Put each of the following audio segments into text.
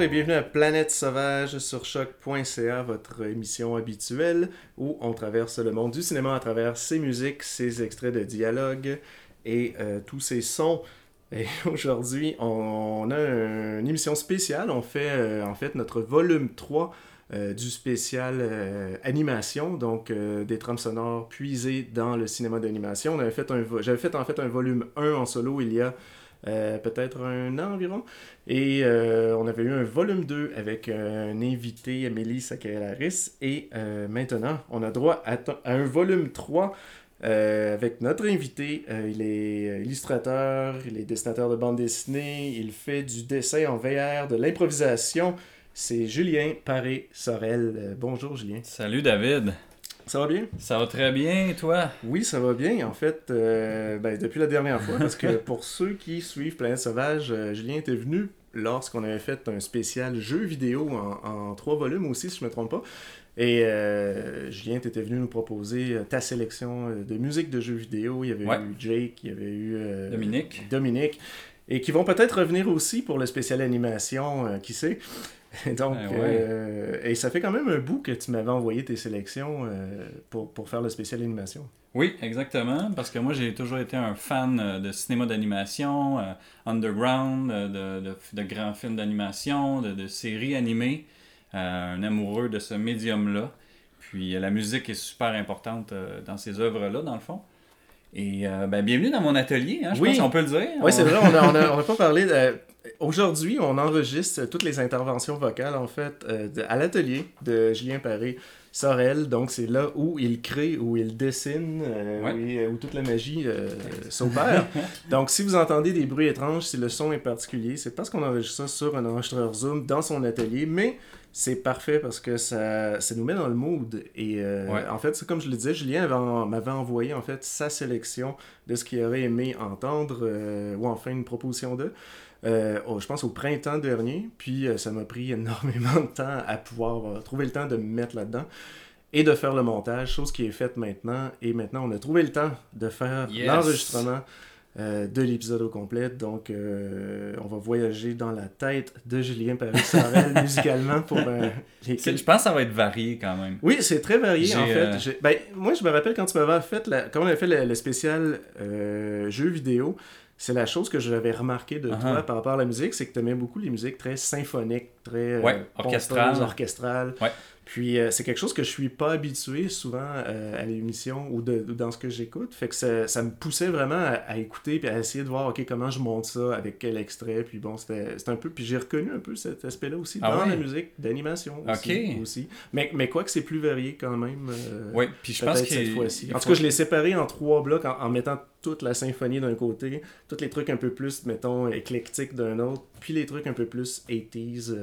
et bienvenue à Planète Sauvage sur choc.ca, votre émission habituelle où on traverse le monde du cinéma à travers ses musiques, ses extraits de dialogue et euh, tous ses sons. Et aujourd'hui, on, a une émission spéciale. On fait euh, en fait notre volume 3 euh, du spécial animation, donc des trames sonores puisées dans le cinéma d'animation. J'avais fait en fait un volume 1 en solo il y a euh, peut-être un an environ. Et euh, on avait eu un volume 2 avec un invité, Amélie Sakalaris. Et euh, maintenant, on a droit à, un volume 3 avec notre invité. il est illustrateur, il est dessinateur de bande dessinée, il fait du dessin en VR, de l'improvisation. C'est Julien Paré-Sorel. bonjour Julien. Salut David. Ça va bien? Ça va très bien, et toi? Oui, ça va bien. En fait, euh, ben, depuis la dernière fois, parce que pour ceux qui suivent Planète Sauvage, euh, Julien était venu lorsqu'on avait fait un spécial jeu vidéo en, trois volumes aussi, si je ne me trompe pas. Et euh, Julien, était venu nous proposer ta sélection de musique de jeux vidéo. Il y avait eu Jake, il y avait eu Dominique. Dominique. Et qui vont peut-être revenir aussi pour le spécial animation, qui sait. Donc, ben euh, et ça fait quand même un bout que tu m'avais envoyé tes sélections euh, pour, pour, faire le spécial animation. Oui, exactement, parce que moi j'ai toujours été un fan euh, de cinéma d'animation, underground, de, de, de, grands films d'animation, de, de, séries animées, un amoureux de ce médium-là. Puis la musique est super importante dans ces œuvres-là, dans le fond. Et ben, bienvenue dans mon atelier, hein, je pense qu'on peut le dire. Oui, c'est vrai, on n'a on a, pas parlé de Aujourd'hui, on enregistre toutes les interventions vocales, en fait, euh, à l'atelier de Julien Paré Sorel. Donc, c'est là où il crée, où il dessine, euh, euh, où, toute la magie s'opère. Donc, si vous entendez des bruits étranges, si le son est particulier, c'est parce qu'on enregistre ça sur un enregistreur Zoom dans son atelier. Mais c'est parfait parce que ça, ça nous met dans le mood. Et en fait, c'est comme je le disais, Julien m'avait envoyé en fait sa sélection de ce qu'il aurait aimé entendre, ou enfin une proposition de. Euh, je pense au printemps dernier. Puis euh, ça m'a pris énormément de temps à pouvoir euh, trouver le temps de me mettre là-dedans et de faire le montage, chose qui est faite maintenant. Et maintenant, on a trouvé le temps de faire l'enregistrement de l'épisode au complet. Donc, on va voyager dans la tête de Julien Paris-Sorel musicalement pour les... Je pense que ça va être varié quand même. Oui, c'est très varié en fait. Ben, moi, je me rappelle quand tu m'avais fait, la... quand on avait fait le, spécial jeu vidéo, c'est la chose que j'avais remarqué de uh-huh. toi par rapport à la musique, c'est que tu aimais beaucoup les musiques très symphoniques, très ouais, orchestrales. orchestrales. Ouais. Puis euh, c'est quelque chose que je suis pas habitué souvent euh, à l'émission ou, de, dans ce que j'écoute. Fait que ça, ça, me poussait vraiment à, écouter puis à essayer de voir ok comment je monte ça, avec quel extrait. Puis bon, c'était un peu. Puis j'ai reconnu un peu cet aspect-là aussi ah dans la musique d'animation aussi, aussi, Mais, mais quoi que c'est plus varié quand même. Euh, oui, puis je pense que cette fois-ci. En tout cas, je l'ai séparé en trois blocs en, mettant toute la symphonie d'un côté, tous les trucs un peu plus, mettons, éclectiques d'un autre, puis les trucs un peu plus 80s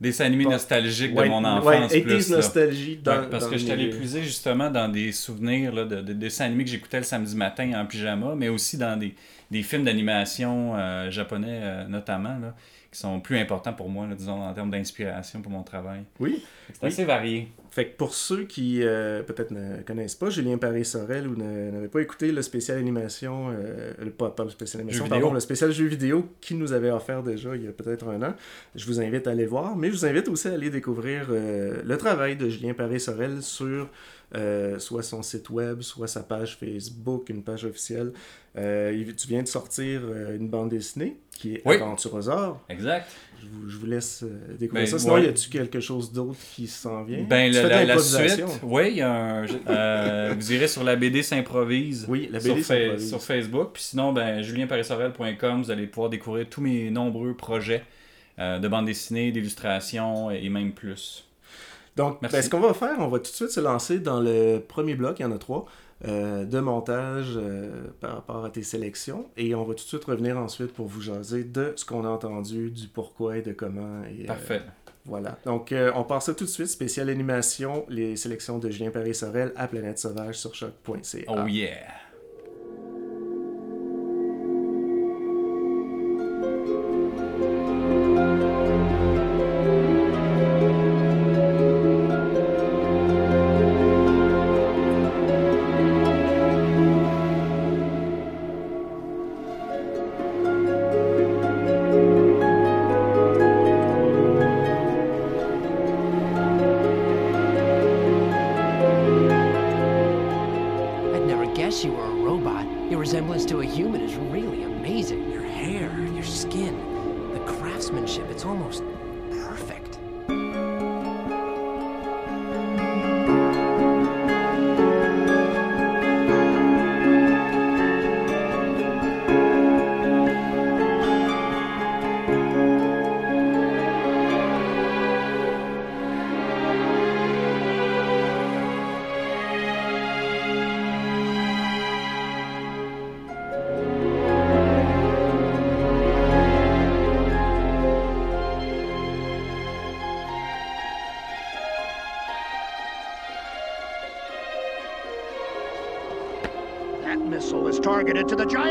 des animés nostalgiques de mon enfance. Ouais, plus, nostalgie dans, Parce que je t'allais puiser justement dans des souvenirs là, de, de, dessins animés que j'écoutais le samedi matin en pyjama, mais aussi dans des, des films d'animation euh, japonais euh, notamment, là, qui sont plus importants pour moi, là, disons, en termes d'inspiration pour mon travail. Oui. C'est assez varié. Fait que pour ceux qui euh, peut-être ne connaissent pas Julien Paris-Sorel ou n'avaient pas écouté le spécial animation, euh, pas, pas, le spécial animation, pardon, le spécial jeu vidéo qu'il nous avait offert déjà il y a peut-être un an, je vous invite à aller voir, mais je vous invite aussi à aller découvrir euh, le travail de Julien Paris-Sorel sur euh, soit son site web, soit sa page Facebook, une page officielle. Euh, tu viens de sortir euh, une bande dessinée qui est oui. Aventurosaure. Exact. Je vous, je vous laisse découvrir ben, ça. Sinon, y a-tu quelque chose d'autre qui s'en vient? Ben, la, suite, oui, y a un, vous irez sur la BD s'improvise oui, la BD sur, sur, Facebook. Puis sinon, ben, julienparissorel.com, vous allez pouvoir découvrir tous mes nombreux projets de bande dessinée, d'illustration et même plus. Donc, ben, ce qu'on va faire, on va tout de suite se lancer dans le premier bloc, il y en a trois, euh, de montage euh, par rapport à tes sélections. Et on va tout de suite revenir ensuite pour vous jaser de ce qu'on a entendu, du pourquoi et de comment. Et, euh, Parfait. voilà. Donc, on passe ça tout de suite. Spécial animation, les sélections de Julien Paris-Sorel à Planète Sauvage sur choc.ca. Oh yeah! Targeted to the giant's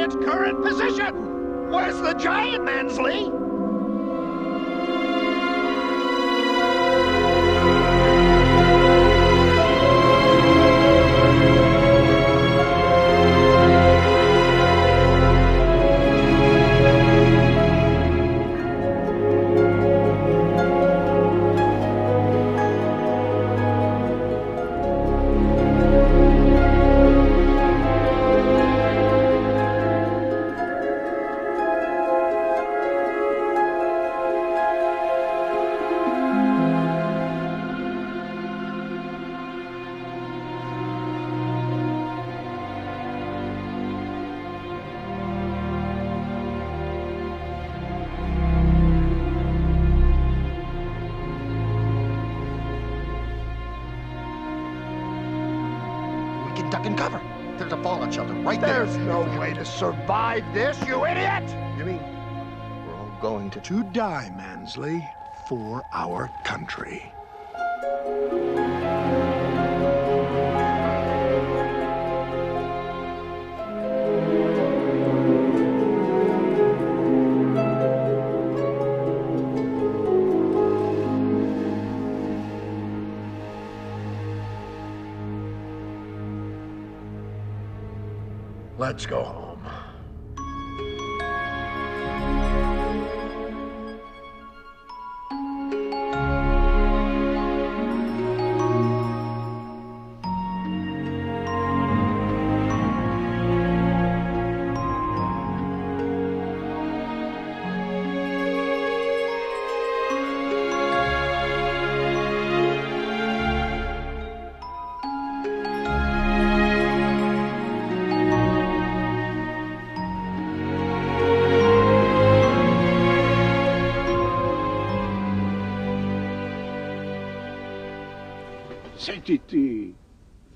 There's a fallout shelter right there. There's no way to survive this, you idiot! You mean we're all going to To die, Mansley, for our country. Let's go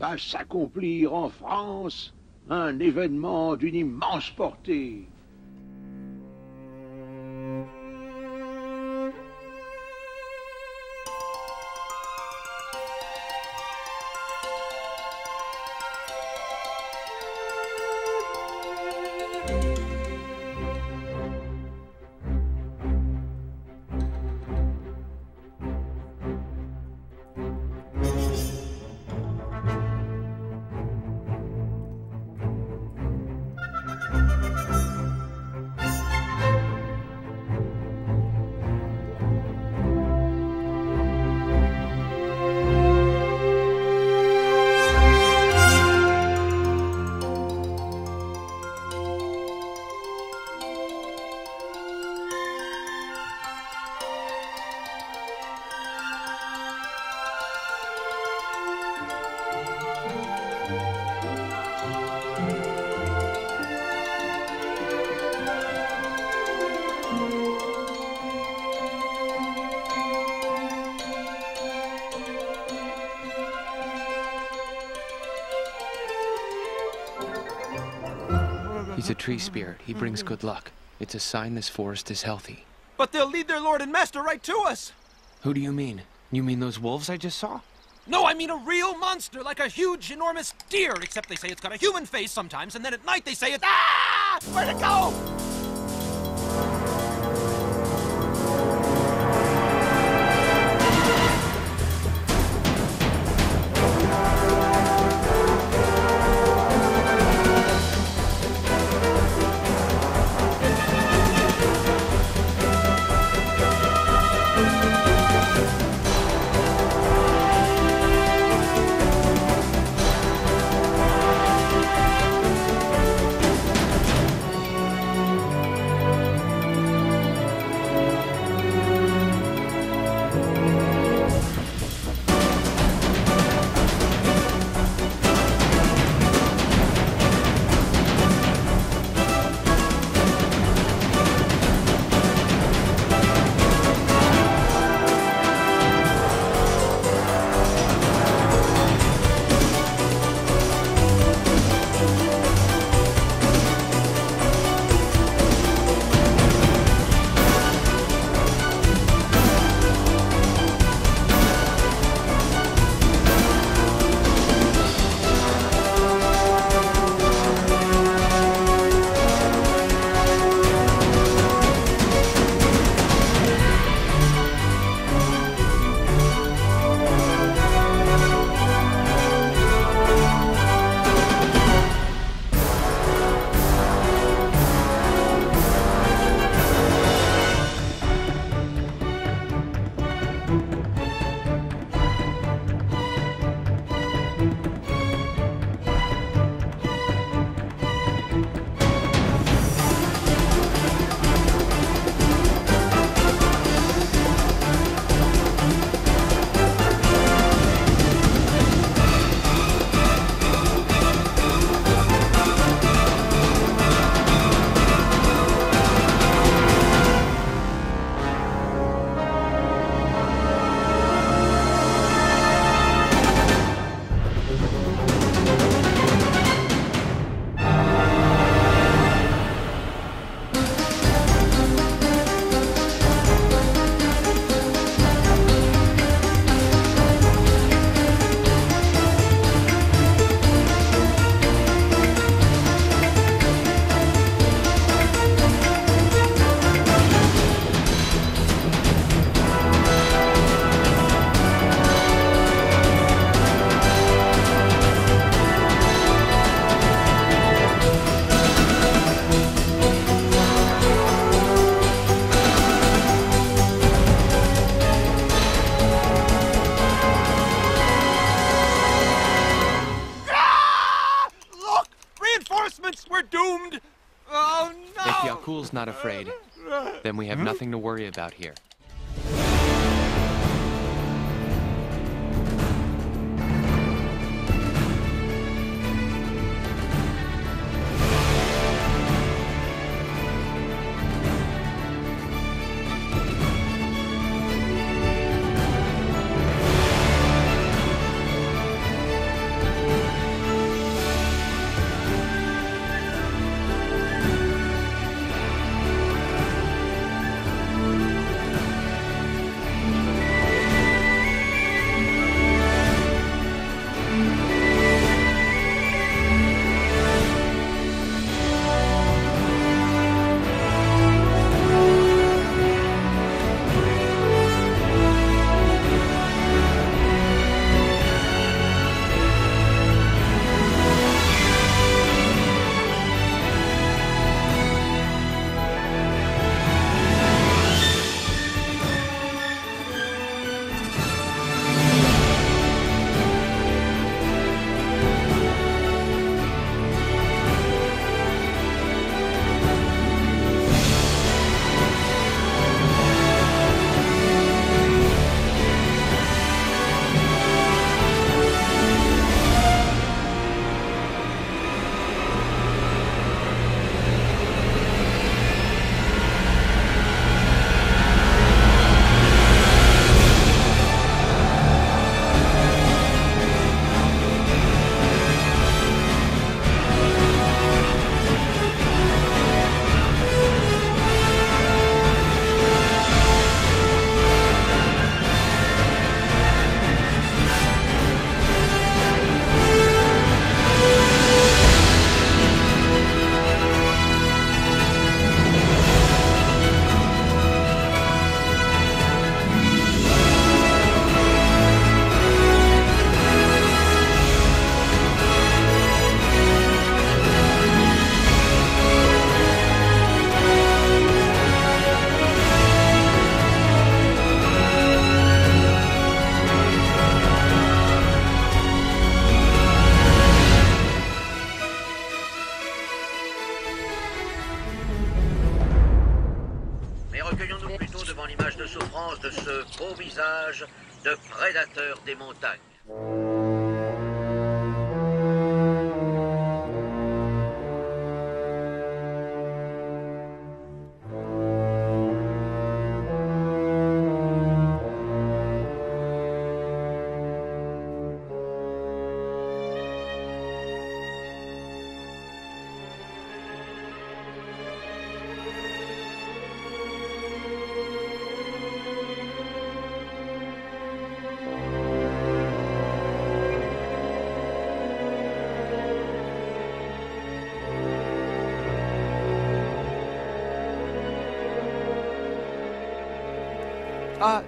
va s'accomplir en France un événement d'une immense portée. He's a tree spirit. He brings good luck. It's a sign this forest is healthy. But they'll lead their lord and master right to us. Who do you mean? You mean those wolves I just saw? No, I mean a real monster, like a huge, enormous deer, except they say it's got a human face sometimes, and then at night they say it's. Ah! Where'd it go? Not afraid. Then we have nothing to worry about here.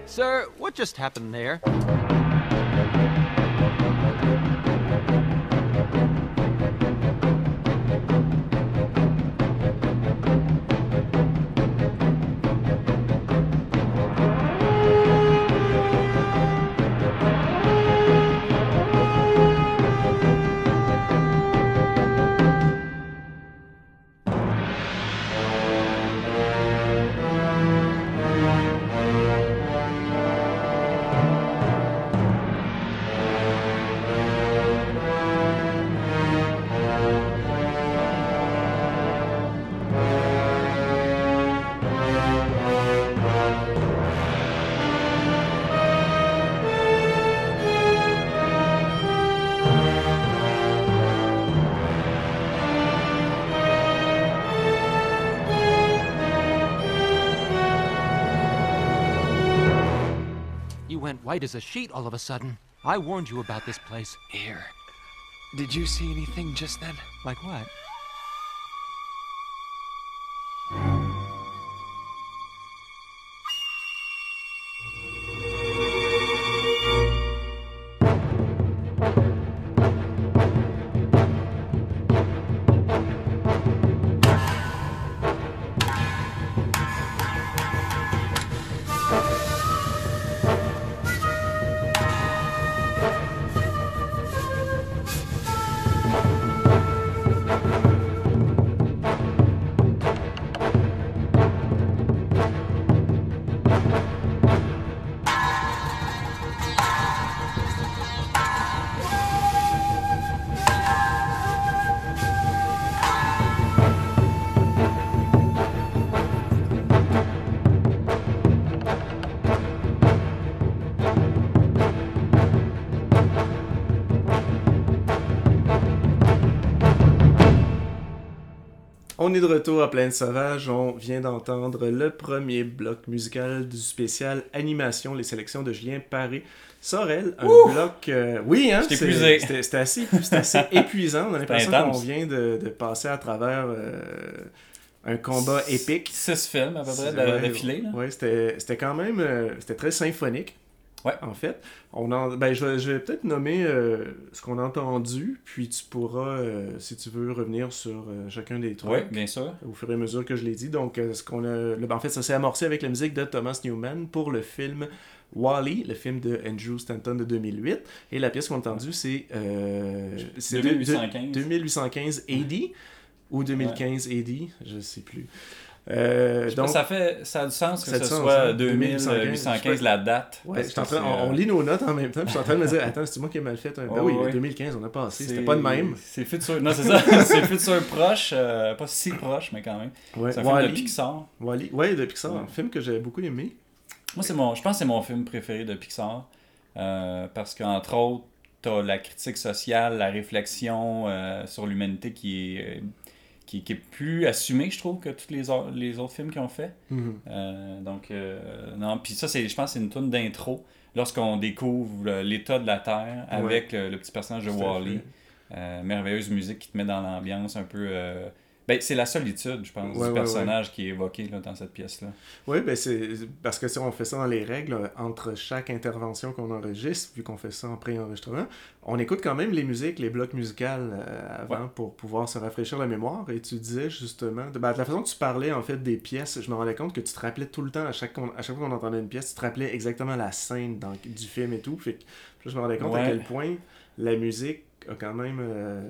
Sir, what just happened there? White as a sheet all of a sudden. I warned you about this place. Here. Did you see anything just then? Like what? On est de retour à Plaine Sauvage. On vient d'entendre le premier bloc musical du spécial animation, les sélections de Julien Paré. Sorel, un Ouh! bloc. euh, oui, hein? C'était assez, assez épuisant. On a l'impression qu'on vient de, de passer à travers euh, un combat épique. Six films à peu près d'affilée. Ouais, c'était c'était quand même euh, c'était très symphonique. Ouais. En fait, on en, ben, je, vais- je vais peut-être nommer euh, ce qu'on a entendu, puis tu pourras, euh, si tu veux, revenir sur euh, chacun des trois. Oui, bien sûr. Au fur et à mesure que je l'ai dit. Donc, ce qu'on a, le- ben, en fait, ça s'est amorcé avec la musique de Thomas Newman pour le film Wally, le film de Andrew Stanton de 2008. Et la pièce qu'on a entendue, c'est euh, c'est de- de- 2815. 2815 AD ou 2015 AD, je sais plus. Euh, pas, ça, fait, ça a du sens que ce soit hein. 2815 la date. Ouais, je en train- on, on euh, lit nos notes en même temps, puis je suis en train de me dire, attends, c'est moi qui ai mal fait. Un... Ben Ouais, oui, ouais. 2015, on a passé, c'était pas de même. C'est futur. Non, c'est ça. c'est futur proche. euh, pas si proche, mais quand même. Ouais, C'est un film Wall-E. de Pixar. Wall-E. Ouais, de Pixar, Ouais. un film que j'avais beaucoup aimé. Moi, c'est mon, je pense que c'est mon film préféré de Pixar. euh, parce qu'entre autres, t'as la critique sociale, la réflexion sur l'humanité qui est, qui, qui est plus assumée, je trouve, que tous les, les autres films qu'ils ont fait. Mhm. Euh, donc, euh, non, puis ça, c'est, je pense que c'est une tune d'intro lorsqu'on découvre l'état de la Terre avec euh, le petit personnage de Wally. Euh, merveilleuse musique qui te met dans l'ambiance un peu. Ben, c'est la solitude, je pense, Ouais, du ouais, personnage qui est évoqué là, dans cette pièce-là. Oui, ben c'est parce que si on fait ça dans les règles, euh, entre chaque intervention qu'on enregistre, vu qu'on fait ça en pré-enregistrement, on écoute quand même les musiques, les blocs musicaux euh, avant pour pouvoir se rafraîchir la mémoire. Et tu disais justement, de, ben, de la façon que tu parlais en fait des pièces, je me rendais compte que tu te rappelais tout le temps, à chaque, à chaque fois qu'on entendait une pièce, tu te rappelais exactement la scène dans- du film et tout. Fait que là, je me rendais compte à quel point la musique a quand même. euh,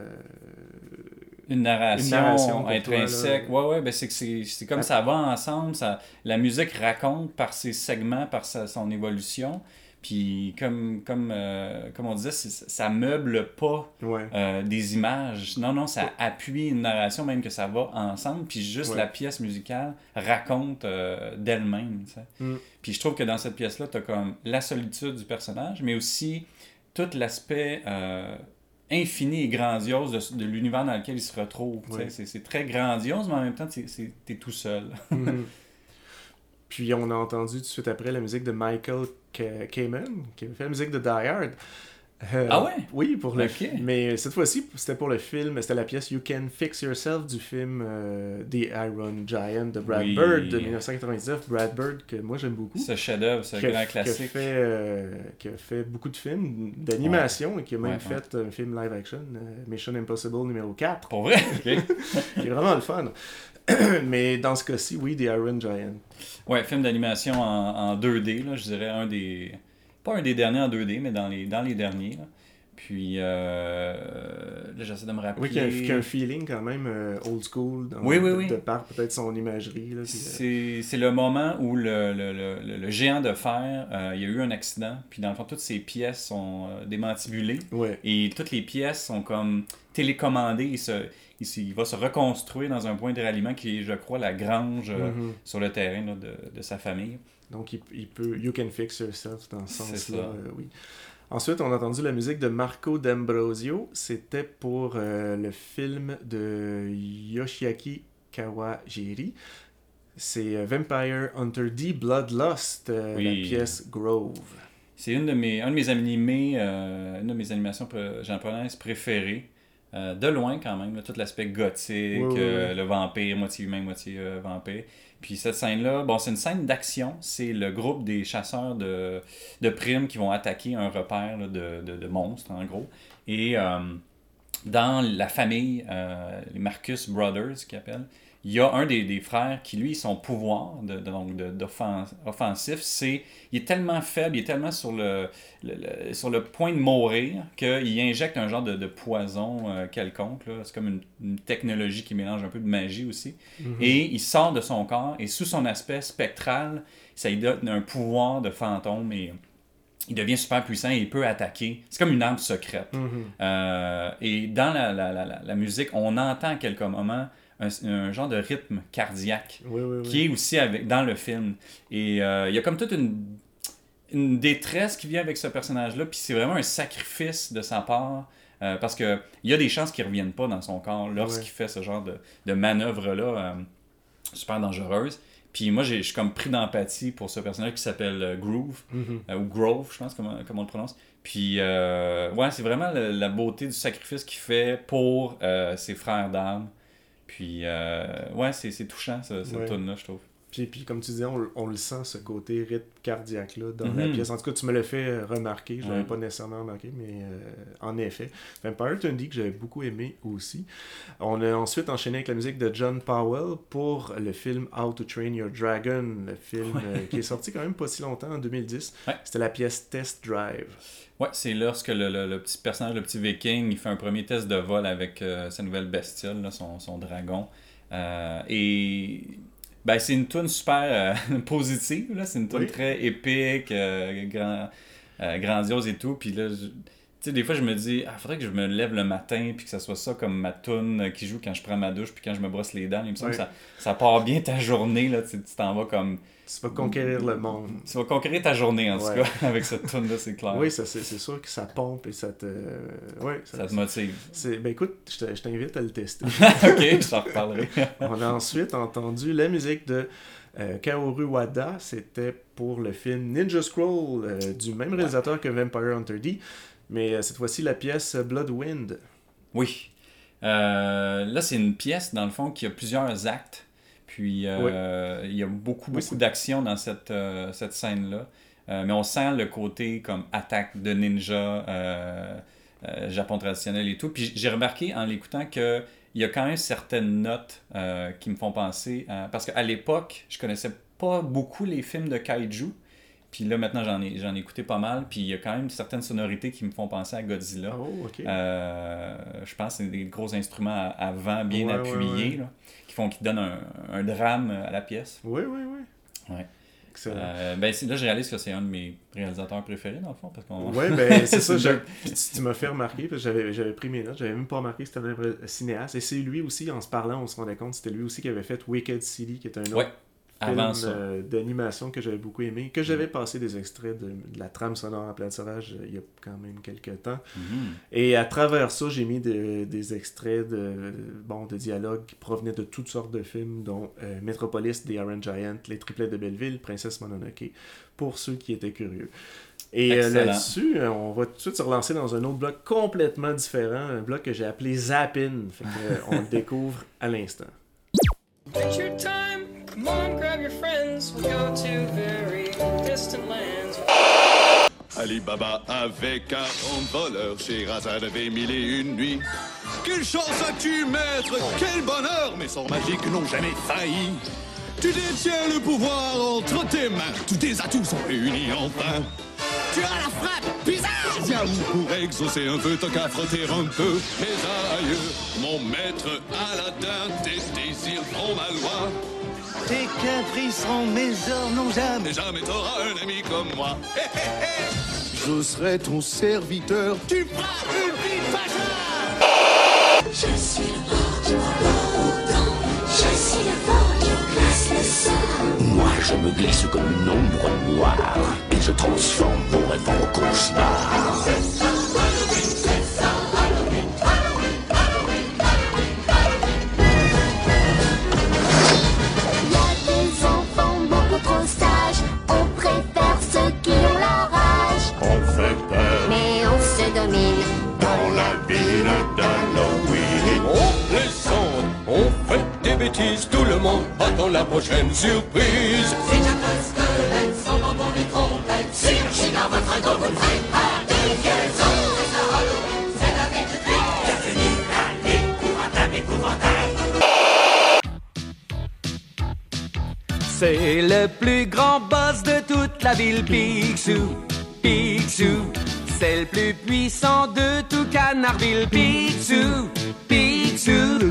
Une narration, Une narration pour intrinsèque. toi, ouais, ouais, ben c'est que c'est c'est comme Ah. ça va ensemble. Ça, la musique raconte par ses segments, par sa- son évolution. Puis comme, comme, euh, comme on disait, ça meuble pas Ouais. euh, des images. Non, non, ça appuie une narration, même que ça va ensemble. Puis juste Ouais. la pièce musicale raconte euh, d'elle-même. Mm. Puis je trouve que dans cette pièce-là, tu as comme la solitude du personnage, mais aussi tout l'aspect infini et grandiose de, de l'univers dans lequel il se retrouve. C'est, c'est très grandiose, mais en même temps, tu es tout seul. Mhm. Puis on a entendu tout de suite après la musique de Michael Ka- Kamen, qui avait fait la musique de Die Hard. Euh, Ah ouais? Oui, pour le Ok. Mais cette fois-ci, c'était pour le film, c'était la pièce You Can Fix Yourself du film euh, The Iron Giant de Brad Oui. Bird de 1999. Brad Bird, que moi j'aime beaucoup. Ce chef-d'œuvre, ce Qui grand Qui a, classique. fait, euh, qui a fait beaucoup de films d'animation et qui a même Ouais, fait un film live action, euh, Mission Impossible numéro 4. Pour vrai? Ok. qui est vraiment le fun. Mais dans ce cas-ci, oui, The Iron Giant. Ouais, film d'animation en, en 2D, là, je dirais un des. Pas un des derniers en 2D, mais dans les, dans les derniers. là. Puis euh, là, j'essaie de me rappeler. Oui, qui a, qui a un feeling quand même euh, old school. dans- Oui, oui, de, oui. De par peut-être son imagerie. Euh, C'est le moment où le, le, le, le- géant de fer, euh, il y a eu un accident, puis dans le fond, toutes ses pièces sont démantibulées. Ouais. Et toutes les pièces sont comme télécommandées. Il, se, il, va se reconstruire dans un point de ralliement qui est, je crois, la grange Mhm. sur le terrain là, de, de sa famille. Donc, il, il peut. You can fix yourself dans ce sens-là. euh, oui. Ensuite, on a entendu la musique de Marco D'Ambrosio. C'était pour euh, le film de Yoshiaki Kawajiri. C'est euh, Vampire Hunter D Bloodlust, Oui. la pièce Grove. C'est une de mes, un de mes animés, une de mes animations japonaises préférées. Euh, de loin quand même, là, tout l'aspect gothique, euh, le vampire, moitié humain, moitié euh, vampire. Puis cette scène-là, bon, c'est une scène d'action. C'est le groupe des chasseurs de, primes qui vont attaquer un repère de monstres, en gros. Et euh, dans la famille, euh, les Marcus Brothers, qu'ils appellent, il y a un des, des frères qui, lui, son pouvoir de, de- donc de- d'offen- offensif, c'est il est tellement faible, il est tellement sur le, le- le- sur le point de mourir qu'il injecte un genre de, de poison euh, quelconque. là. C'est comme une, une technologie qui mélange un peu de magie aussi. Mhm. Et il sort de son corps et sous son aspect spectral, ça lui donne un pouvoir de fantôme et il devient super puissant et il peut attaquer. C'est comme une arme secrète. Mhm. Euh, et dans la, la- la- la- la musique, on entend à quelques moments un, un genre de rythme cardiaque Oui, oui, oui. qui est aussi avec, dans le film. Et euh, il y a comme toute une, une détresse qui vient avec ce personnage-là, puis c'est vraiment un sacrifice de sa part Euh, parce que il y a des chances qu'il ne revienne pas dans son corps lorsqu'il fait ce genre de, de manœuvre-là euh, super dangereuse. Puis moi, je suis comme pris d'empathie pour ce personnage qui s'appelle euh, Groove, Mhm. euh, ou Grove, je pense, comment, comment on le prononce. Puis, euh, ouais, c'est vraiment le- la beauté du sacrifice qu'il fait pour euh, ses frères d'armes. Puis, euh, ouais, c'est c'est touchant, ce- cette Ouais. tune-là, je trouve. Puis, puis comme tu disais, on, on le sent, ce côté rythme cardiaque-là dans la Mhm. pièce. En tout cas, tu me l'as fait euh, remarquer. Je l'avais Ouais. pas nécessairement remarqué, mais euh, en effet. Vampire Tundi, que j'avais beaucoup aimé aussi. On a ensuite enchaîné avec la musique de John Powell pour le film How to Train Your Dragon, le film Ouais. euh, qui est sorti quand même pas si longtemps, en 2010. Ouais. C'était la pièce Test Drive. Ouais, c'est lorsque le, le- le petit personnage, le petit viking, il fait un premier test de vol avec euh, sa nouvelle bestiole, là, son, son dragon. Et ben, c'est une tune super euh, positive, là. c'est une tune Oui. très épique, euh, grand- euh, grandiose et tout. Puis là, je- tu sais, des fois, je me dis, ah, faudrait que je me lève le matin, puis que ça soit ça comme ma tune qui joue quand je prends ma douche, puis quand je me brosse les dents. Il me semble que ça, ça part bien ta journée, là. Tu t'en vas comme. Tu vas conquérir le monde. Tu vas conquérir ta journée, en tout Ouais. cas, avec cette tune-là, c'est clair. Oui, ça, c'est c'est sûr que ça pompe et ça te. Ouais, Ça te motive. c'est- Ben écoute, je te- je t'invite à le tester. ok, je t'en reparlerai. On a ensuite entendu la musique de euh, Kaoru Wada. C'était pour le film Ninja Scroll euh, du même réalisateur que Vampire Hunter D. Mais euh, cette fois-ci, la pièce Blood Wind. Oui. Euh, là, c'est une pièce, dans le fond, qui a plusieurs actes. Puis, euh, il y a beaucoup, beaucoup d'action dans cette, euh, cette scène-là. Euh, mais on sent le côté comme attaque de ninja, Japon traditionnel et tout. Puis j'ai remarqué en l'écoutant que il y a quand même certaines notes qui me font penser à... Parce qu'à l'époque, je connaissais pas beaucoup les films de kaiju. Puis là, maintenant, j'en ai, j'en ai écouté pas mal. Puis il y a quand même certaines sonorités qui me font penser à Godzilla. Oh, ok. Euh, je pense que c'est des gros instruments à, à vent bien Ouais, ouais, appuyés ouais. là, qui font qui donnent un, un drame à la pièce. Oui, oui, oui. Ouais. Excellent. Euh, ben, là, je réalise que c'est un de mes réalisateurs préférés, dans le fond. Parce qu'on... Ouais, ben c'est ça. Je- tu m'as fait remarquer, parce que j'avais, j'avais pris mes notes, j'avais même pas remarqué que c'était un cinéaste. Et c'est lui aussi, en se parlant, on se rendait compte, c'était lui aussi qui avait fait Wicked City, qui est un autre Ouais, film euh, d'animation que j'avais beaucoup aimé, que j'avais passé des extraits de, de la trame sonore en plein sauvage euh, il y a quand même quelques temps. Mhm. Et à travers ça, j'ai mis de- des extraits de, bon, de dialogues qui provenaient de toutes sortes de films, dont euh, Metropolis, The Iron Giant, Les Triplets de Belleville, Princesse Mononoke, pour ceux qui étaient curieux. Et euh, là-dessus, on va tout de suite se relancer dans un autre bloc complètement différent, un bloc que j'ai appelé Zappin. Fait que, euh, on le découvre à l'instant. Picture time. Come on, grab your friends. We'll go to very distant lands. Ali Baba avait 40 voleurs, Sherazade avait mille et une nuits. Quelle chance as-tu, maître? Quel bonheur Mes sorts magiques n'ont jamais failli. Tu détiens le pouvoir entre tes mains, tous tes atouts sont réunis enfin. Tu as la frappe bizarre Viens pour exaucer un peu, t'as qu'à frotter un peu. Mes aïeux, mon maître Aladdin, tes Tes caprices rendent mes heures non jamais. Mais jamais t'auras un ami comme moi. Je serai ton serviteur. Tu feras une vie paja Je suis le du autant. Je suis le vent qui glace le sol. Moi, je me glisse comme une ombre noire et je transforme vos rêves en cauchemars. Tout le monde attend la prochaine surprise. C'est que l'aide sans bonbons des trompettes. Chien dans votre ego vous ne faites pas de liaison. C'est Halloween, c'est la fête de nuit. Bienvenue à l'épouvantable épouvantable. C'est le plus grand boss de toute la ville, Picsou. Picsou. C'est le plus puissant de tout Canardville, Picsou. Picsou.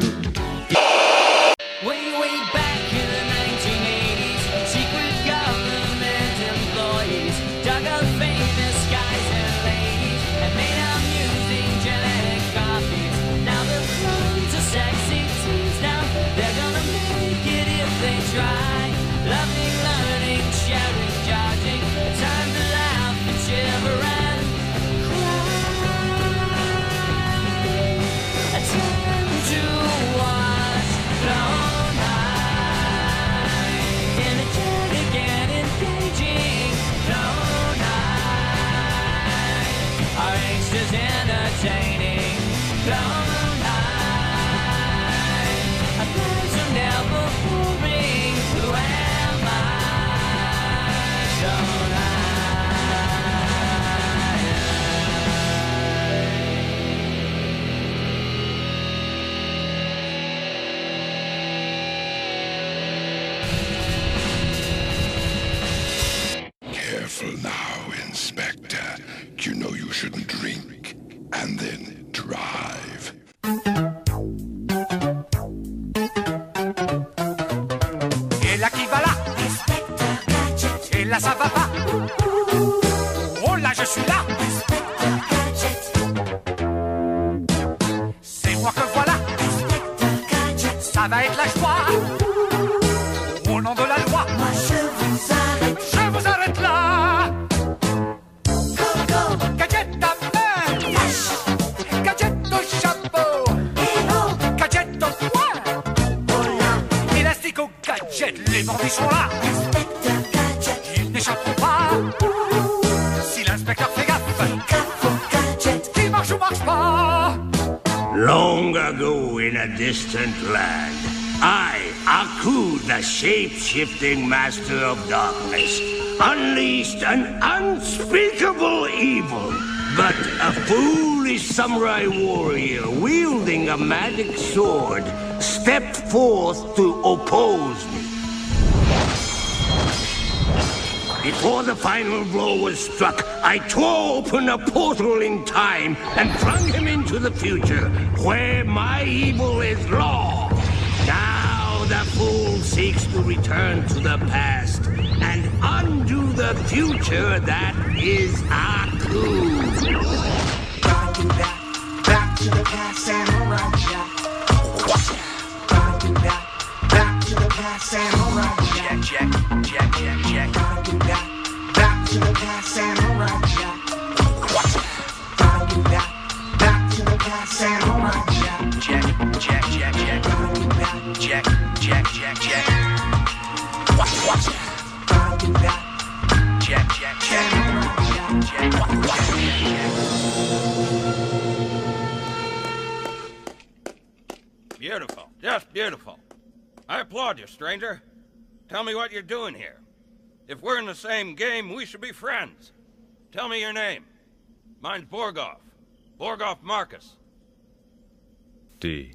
and then distant land, I, Aku, the shape-shifting master of darkness, unleashed an unspeakable evil. But a foolish samurai warrior wielding a magic sword stepped forth to oppose me. Before the final blow was struck, I tore open a portal in time and flung him into the future, where my evil is law. Now the fool seeks to return to the past and undo the future that is Aku. Do. Back to the past. Gotta do that. Back to the past, samurai jack. Jack, Jack, Jack, Jack. Gotta do that. Back to the past, samurai jack. Gotta do that. Back to the past, samurai jack. Jack, Jack, Jack, Jack. Gotta do that. Jack, Jack, Jack, Jack. Gotta do that. Jack, jack. Jack, Jack, Jack. Beautiful. Just beautiful. I applaud you, stranger. Tell me what you're doing here. If we're in the same game, we should be friends. Tell me your name. Mine's Borgoff. Borgoff Marcus. D.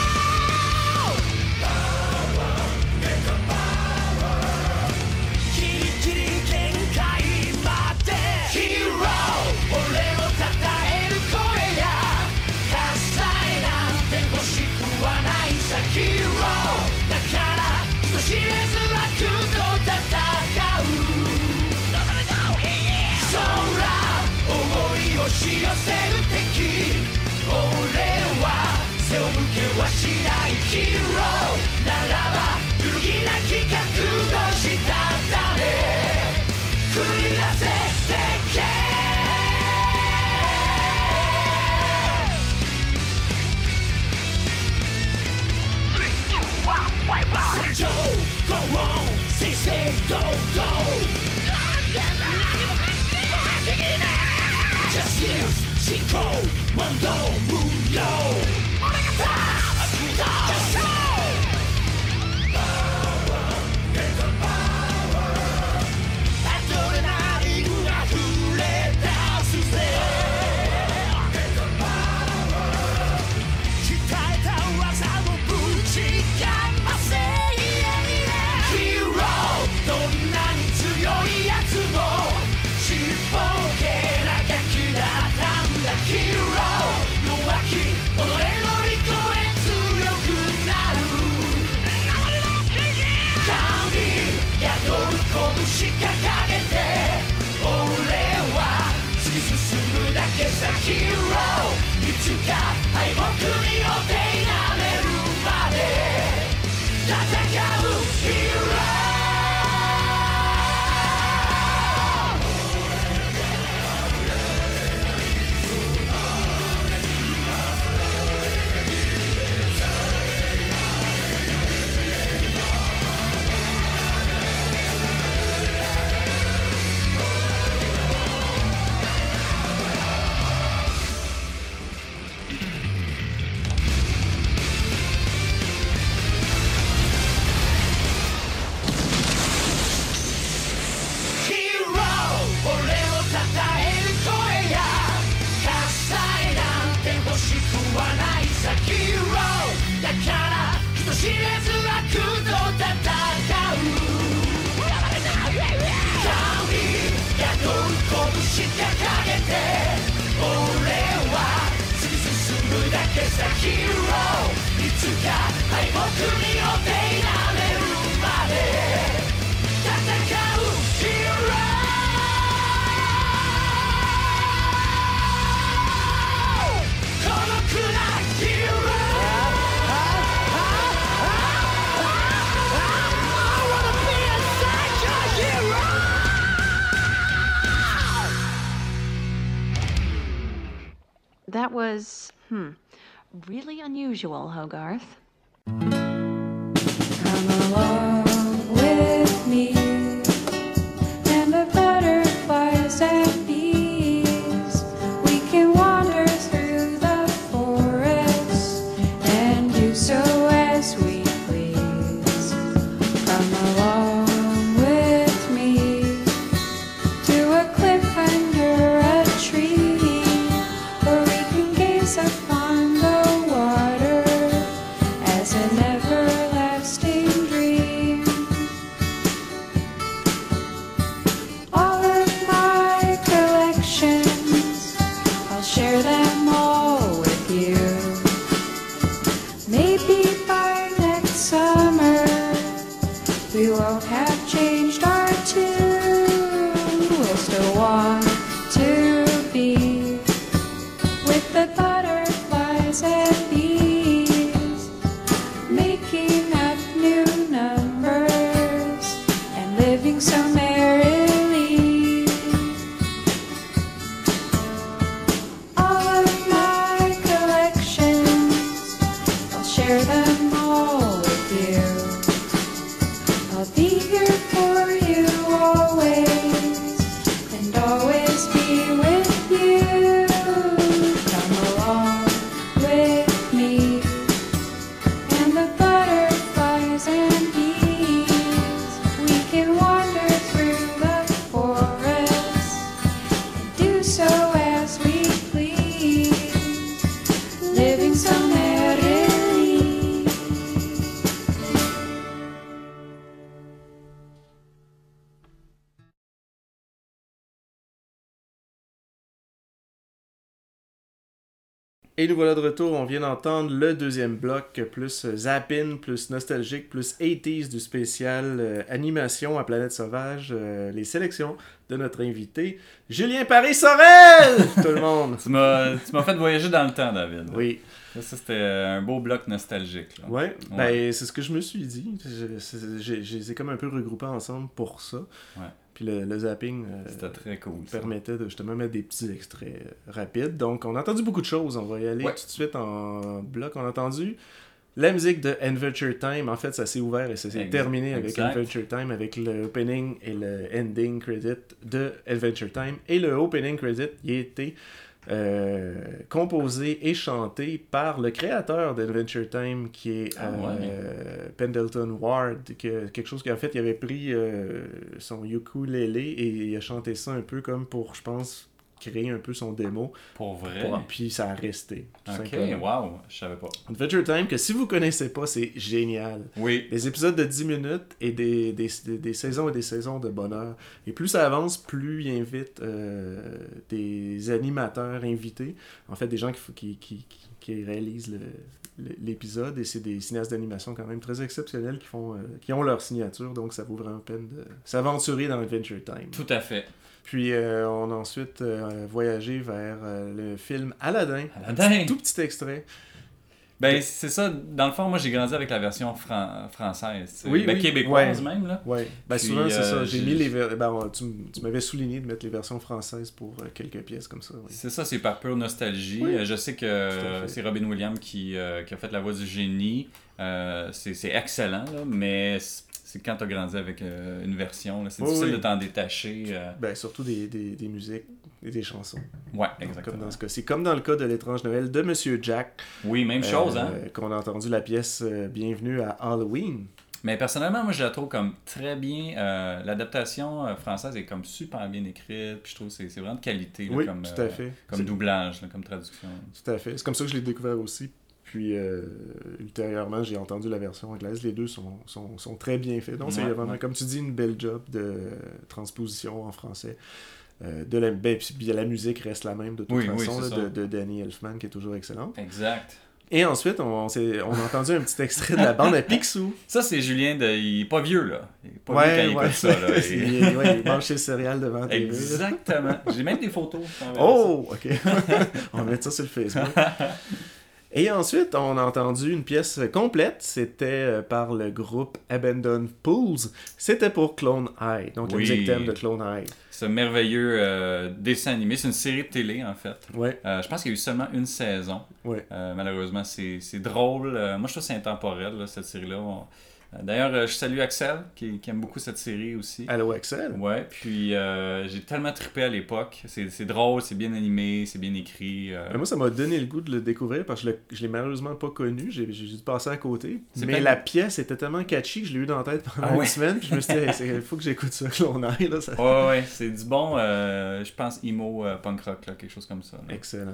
say go go. Justice, Shinko, つか敗北によってなめるまで戦うヒーロー孤独なヒーロー I wanna be inside your hero That was, hmm, really unusual, Hogarth. with me Et nous voilà de retour, on vient d'entendre le deuxième bloc, plus zapping, plus nostalgique, plus 80s du spécial euh, animation à Planète Sauvage, euh, les sélections de notre invité, Julien Paris-Sorel! Tout le monde! Tu m'as fait voyager dans le temps, David. Oui. Ça, ça, c'était un beau bloc nostalgique. là. Ouais, ben c'est ce que je me suis dit. Je, c'est- comme un peu regroupés ensemble pour ça. Ouais. Puis le, le zapping euh, très cool. permettait de justement mettre des petits extraits euh, rapides. Donc on a entendu beaucoup de choses. On va y aller Ouais. tout de suite en bloc. On a entendu la musique de Adventure Time. En fait, ça s'est ouvert et ça s'est terminé avec Exact. Adventure Time, avec le opening et le ending credit de Adventure Time. Et le opening credit, il été euh, composé et chanté par le créateur d'Adventure Time, qui est Ah, euh, Pendleton Ward, que, quelque chose a fait, il avait pris euh, son ukulélé et il a chanté ça un peu comme pour, je pense, créer un peu son démo. Pour vrai? Pour- puis ça a resté. tout Ok, simplement. wow, je savais pas. Adventure Time, que si vous connaissez pas, c'est génial. Oui. Des épisodes de 10 minutes et des, des, des- des saisons et des saisons de bonheur. Et plus ça avance, plus il invite euh, des animateurs invités. En fait, des gens qui, qui, qui, qui- réalisent l'épisode. Et c'est des cinéastes d'animation quand même très exceptionnels qui, font, euh, qui ont leur signature. Donc ça vaut vraiment peine de s'aventurer dans Adventure Time. Tout à fait. Puis euh, on a ensuite euh, voyagé vers euh, le film Aladdin. Aladdin! Tout petit extrait. Ben, c'est ça. Dans le fond, moi, j'ai grandi avec la version fran- française. Oui, ben, oui. québécoise Ouais. même. Là. Ouais. Ben, Puis, souvent, c'est ça. J'ai mis les. ver- Ben, tu, m'avais souligné de mettre les versions françaises pour euh, quelques pièces comme ça. oui. C'est ça, c'est par pure nostalgie. Oui. Je sais que c'est Robin Williams qui, euh, qui a fait la voix du génie. C'est excellent, là, mais c'est quand tu as grandi avec euh, une version. C'est Oui, difficile oui. de t'en détacher. euh. Ben, surtout des, des, des musiques et des chansons. Ouais, Comme exactement. dans ce cas. C'est comme dans le cas de l'étrange Noël de Monsieur Jack. Oui, même chose, hein. Qu'on a entendu la pièce euh, Bienvenue à Halloween. Mais personnellement, moi, je la trouve comme très bien. euh, L'adaptation euh, française est comme super bien écrite. Puis je trouve que c'est vraiment de qualité là, Oui, comme, tout à euh, fait. comme doublage, là, comme traduction. Tout à fait. C'est comme ça que je l'ai découvert aussi. Puis euh, ultérieurement, j'ai entendu la version anglaise. Les deux sont, sont, sont très bien faits. Donc, c'est Ouais, vraiment, ouais. comme tu dis, une belle job de transposition en français. Euh, de la, ben, puis la musique reste la même de toute Oui, façon, c'est là, de, de Danny Elfman, qui est toujours excellente. Exact. Et ensuite, on, a entendu un petit extrait de la bande à Picsou. Ça, c'est Julien, de... il est pas vieux, là. Il est pas Ouais, vieux quand il écoute ça, là. C'est- il, ouais, il mange ses céréales devant. Exactement. J'ai même des photos. Oh, ok. on va mettre ça sur le Facebook. Et ensuite, on a entendu une pièce complète. C'était euh, par le groupe Abandoned Pools. C'était pour Clone High. Donc, la Oui. musique thème de Clone High. Ce merveilleux euh, dessin animé. C'est une série de télé, en fait. Ouais. Euh, je pense qu'il y a eu seulement une saison. Ouais. Euh, malheureusement, c'est c'est drôle. Moi, je trouve que c'est intemporel, là, cette série-là. On- D'ailleurs, euh, je salue Axel, qui, qui aime beaucoup cette série aussi. Allô, Axel? Ouais, puis euh, j'ai tellement trippé à l'époque. C'est drôle, c'est bien animé, c'est bien écrit. euh. Moi, ça m'a donné le goût de le découvrir parce que je l'ai- je l'ai malheureusement pas connu. J'ai dû passer à côté. Mais la pièce était tellement catchy que je l'ai eu dans la tête pendant Ah une ouais? semaine. Puis je me suis dit, il faut que j'écoute ça, Clone High. Là, ça... Ouais, ouais, c'est du bon, euh, je pense, emo punk rock, là, quelque chose comme ça. là. Excellent.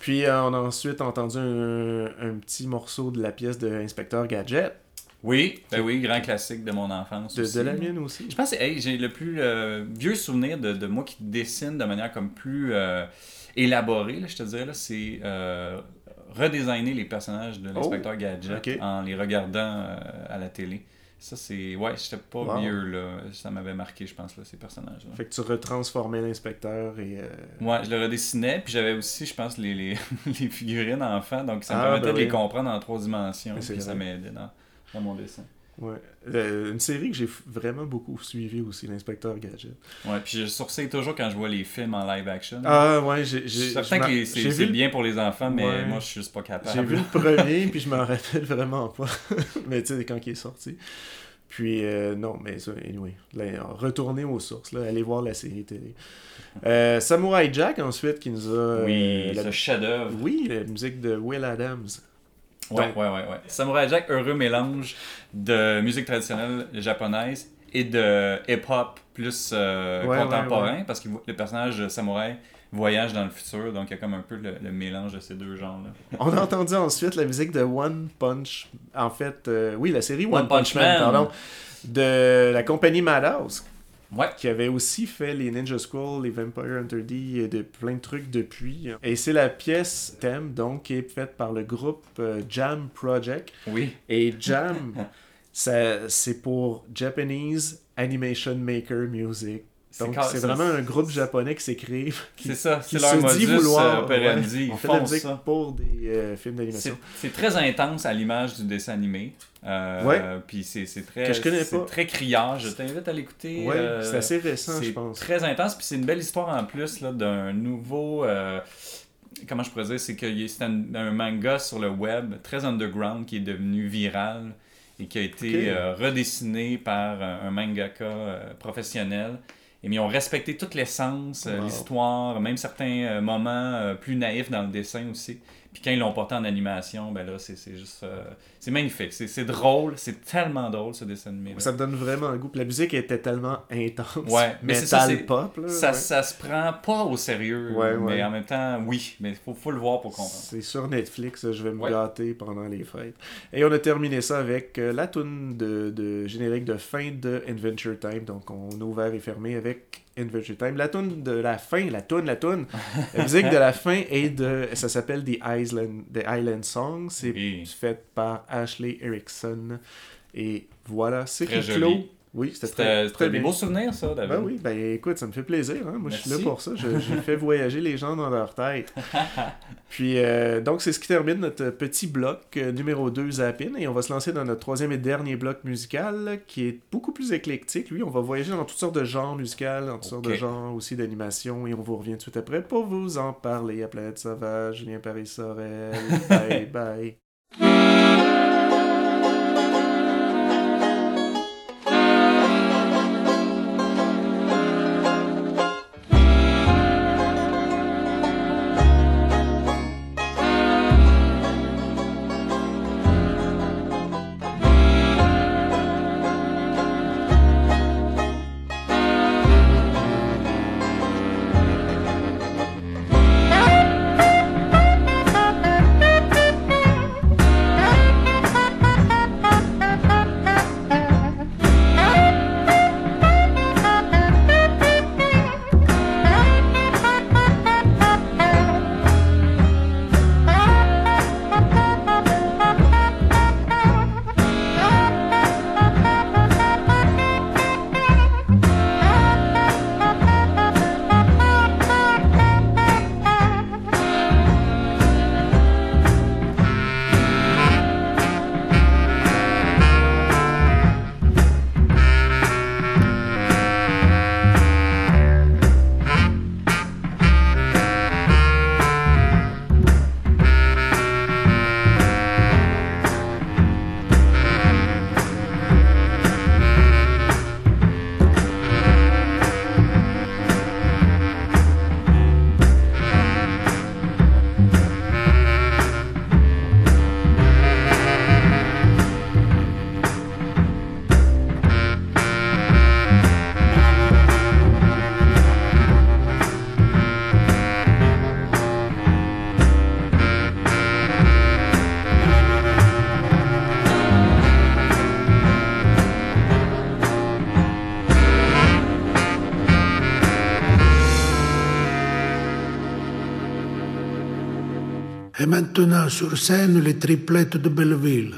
Puis on a ensuite entendu un, un petit morceau de la pièce de Inspecteur Gadget. Oui, ben oui, grand classique de mon enfance. De, aussi, de la mienne aussi. Je pense que hey, j'ai le plus euh, vieux souvenir de, de moi qui dessine de manière comme plus euh, élaborée, là, je te dirais, là, c'est euh, redesigner les personnages de l'inspecteur Oh, Gadget en les regardant euh, à la télé. Ça, c'est. Ouais, j'étais pas Wow. vieux, là. Ça m'avait marqué, je pense, là, ces personnages-là. Fait que tu retransformais l'inspecteur et. euh, Ouais, je le redessinais, puis j'avais aussi, je pense, les, les, les figurines enfants, donc ça me Ah, permettait ben de les comprendre en trois dimensions, puis ça m'aidait dans, dans mon dessin. Ouais. Euh, une série que j'ai vraiment beaucoup suivi aussi, l'inspecteur Gadget. Ouais, puis je sourcille toujours quand je vois les films en live action. Ah ouais, j'ai. Je j'ai- suis certain que c'est vu bien pour les enfants, mais Ouais. moi, je suis juste pas capable. J'ai vu le premier, puis je m'en rappelle vraiment pas. mais tu sais, quand il est sorti. Puis, euh, non, mais ça, anyway. Là, retournez aux sources, là, allez voir la série télé. Euh, Samurai Jack, ensuite, qui nous a. euh, Oui, la- ce chef-d'œuvre. Oui, la musique de Will Adams. Ouais, ouais, ouais, ouais. Samurai Jack, heureux mélange de musique traditionnelle japonaise et de hip-hop plus euh, ouais, contemporain, ouais. parce que le personnage de samouraï voyage dans le futur, donc il y a comme un peu le, le mélange de ces deux genres-là. On a entendu ensuite la musique de One Punch. En fait, euh, oui, la série One, One Punch, Punch Man, Man. pardon. De la compagnie Madhouse. Ouais. Qui avait aussi fait les Ninja Scroll, les Vampire Hunter D et de plein de trucs depuis. Et c'est la pièce thème, donc, qui est faite par le groupe euh, Jam Project. Oui. Et Jam, c'est pour Japanese Animation Maker Music. C'est Donc, c'est vraiment un groupe japonais qui s'écrit. qui- C'est ça, qui c'est leur se dit modus, vouloir. euh, operandi, ouais, ils on fait de la font musique ça. pour des euh, films d'animation. c'est très intense à l'image du dessin animé. Euh, Ouais. Puis c'est très, c'est très criard. Je t'invite à l'écouter. Ouais, euh, c'est assez récent, je pense. très intense. Puis c'est une belle histoire en plus là, d'un nouveau. comment je pourrais dire C'est que y a- c'est un, un manga sur le web très underground qui est devenu viral et qui a été redessiné par un, un mangaka professionnel. Et mais ils ont respecté toute l'essence, euh, Wow. l'histoire, même certains euh, moments euh, plus naïfs dans le dessin aussi. Puis quand ils l'ont porté en animation, ben là, c'est c'est juste... euh, c'est magnifique. C'est c'est drôle. C'est tellement drôle, ce dessin animé. Ça me donne vraiment un goût. Puis la musique était tellement intense. Ouais, mais c'est ça, pop, là. ça, ouais. ça se prend pas au sérieux, Ouais, mais en même temps, oui, mais faut, faut le voir pour comprendre. C'est sur Netflix, je vais me gâter pendant les fêtes. Et on a terminé ça avec euh, la tune de, de générique de fin de Adventure Time. Donc on a ouvert et fermé avec Adventure Time. La tune de la fin, la tune, la tune. la musique de la fin est de. Ça s'appelle The Island, The Island Song. C'est fait par Ashley Erickson. Et voilà, c'est clôt. Oui, c'était très, très des bien. beaux souvenirs, ça, David. Ben oui, ben écoute, ça me fait plaisir. Hein? Moi, je suis là pour ça. Je, je fais voyager les gens dans leur tête. Puis, euh, donc, c'est ce qui termine notre petit bloc euh, numéro 2 Zappin. Et on va se lancer dans notre troisième et dernier bloc musical qui est beaucoup plus éclectique. Lui, on va voyager dans toutes sortes de genres musicaux, dans toutes sortes de genres aussi d'animation. Et on vous revient tout de suite après pour vous en parler à Planète Sauvage, Julien Paris-Sorel. bye bye. Maintenant sur scène, les triplettes de Belleville.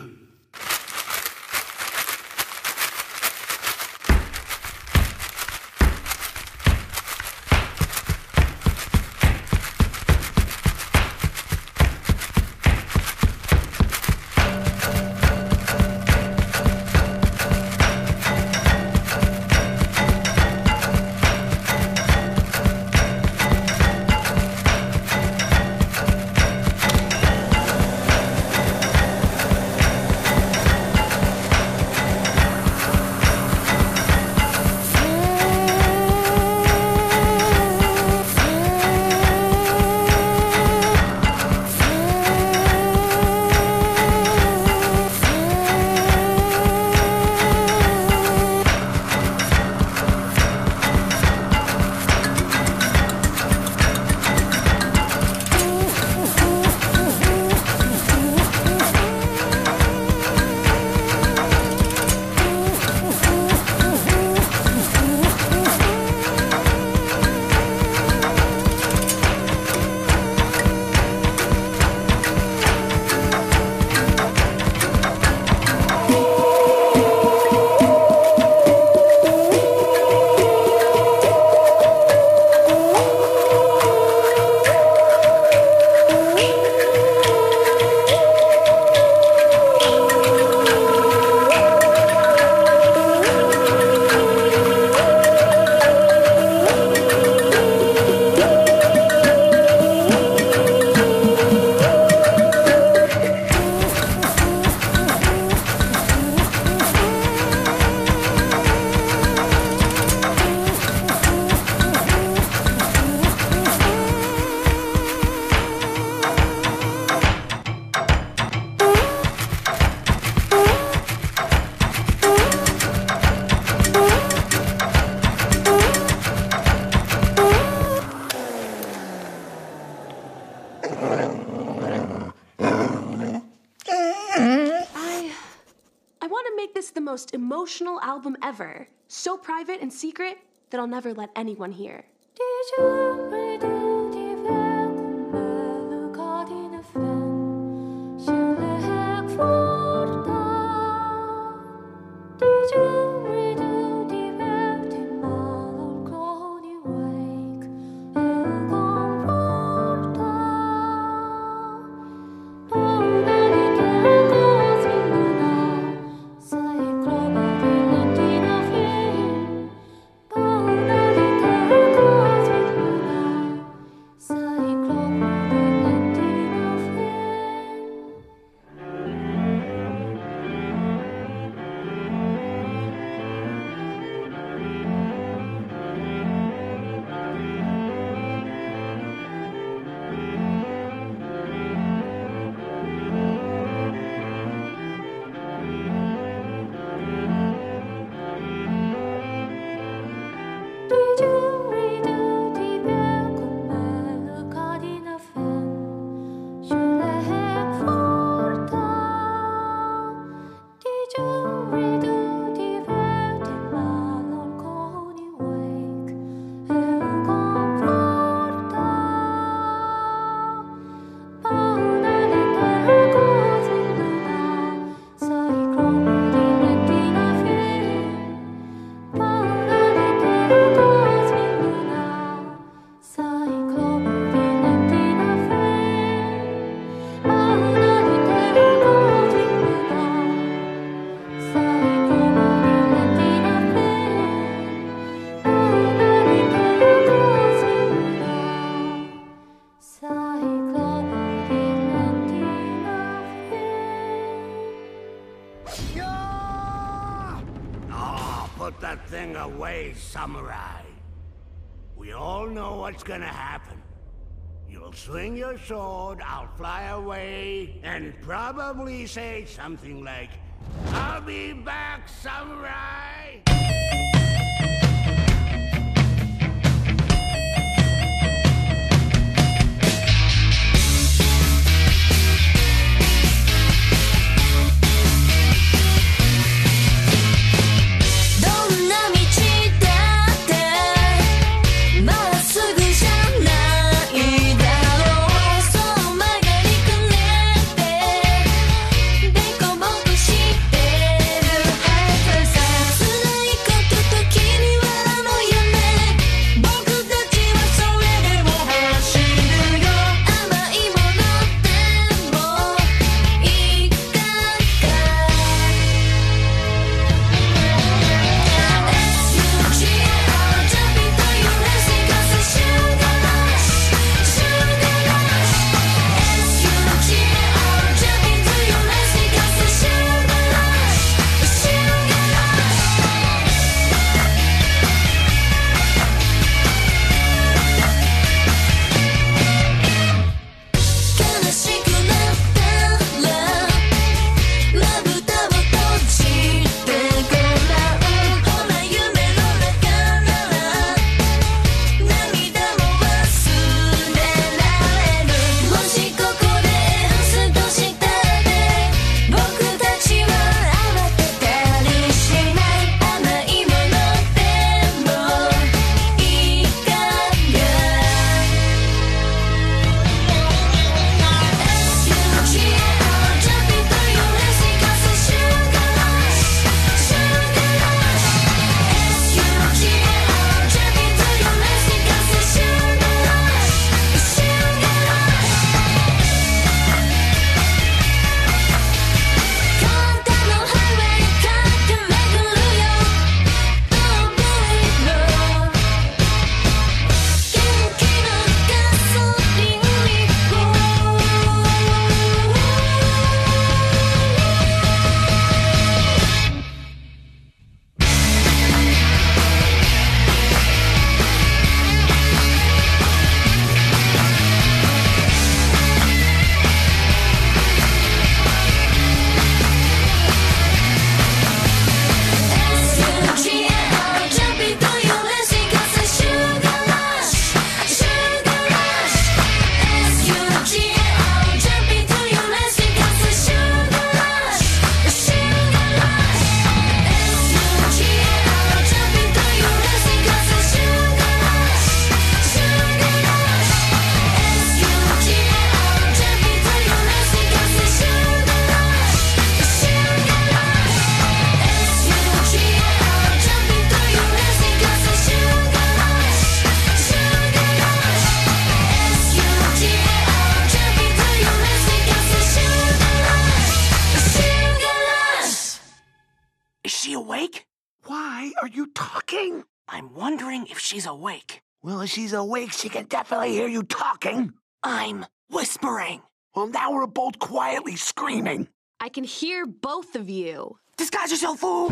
Emotional album ever. So private and secret that I'll never let anyone hear. Sword, I'll fly away, and probably say something like, I'll be back, samurai!「she's awake, she can definitely hear you talking. I'm whispering. Well, now we're both quietly screaming. I can hear both of you. Disguise yourself, fool!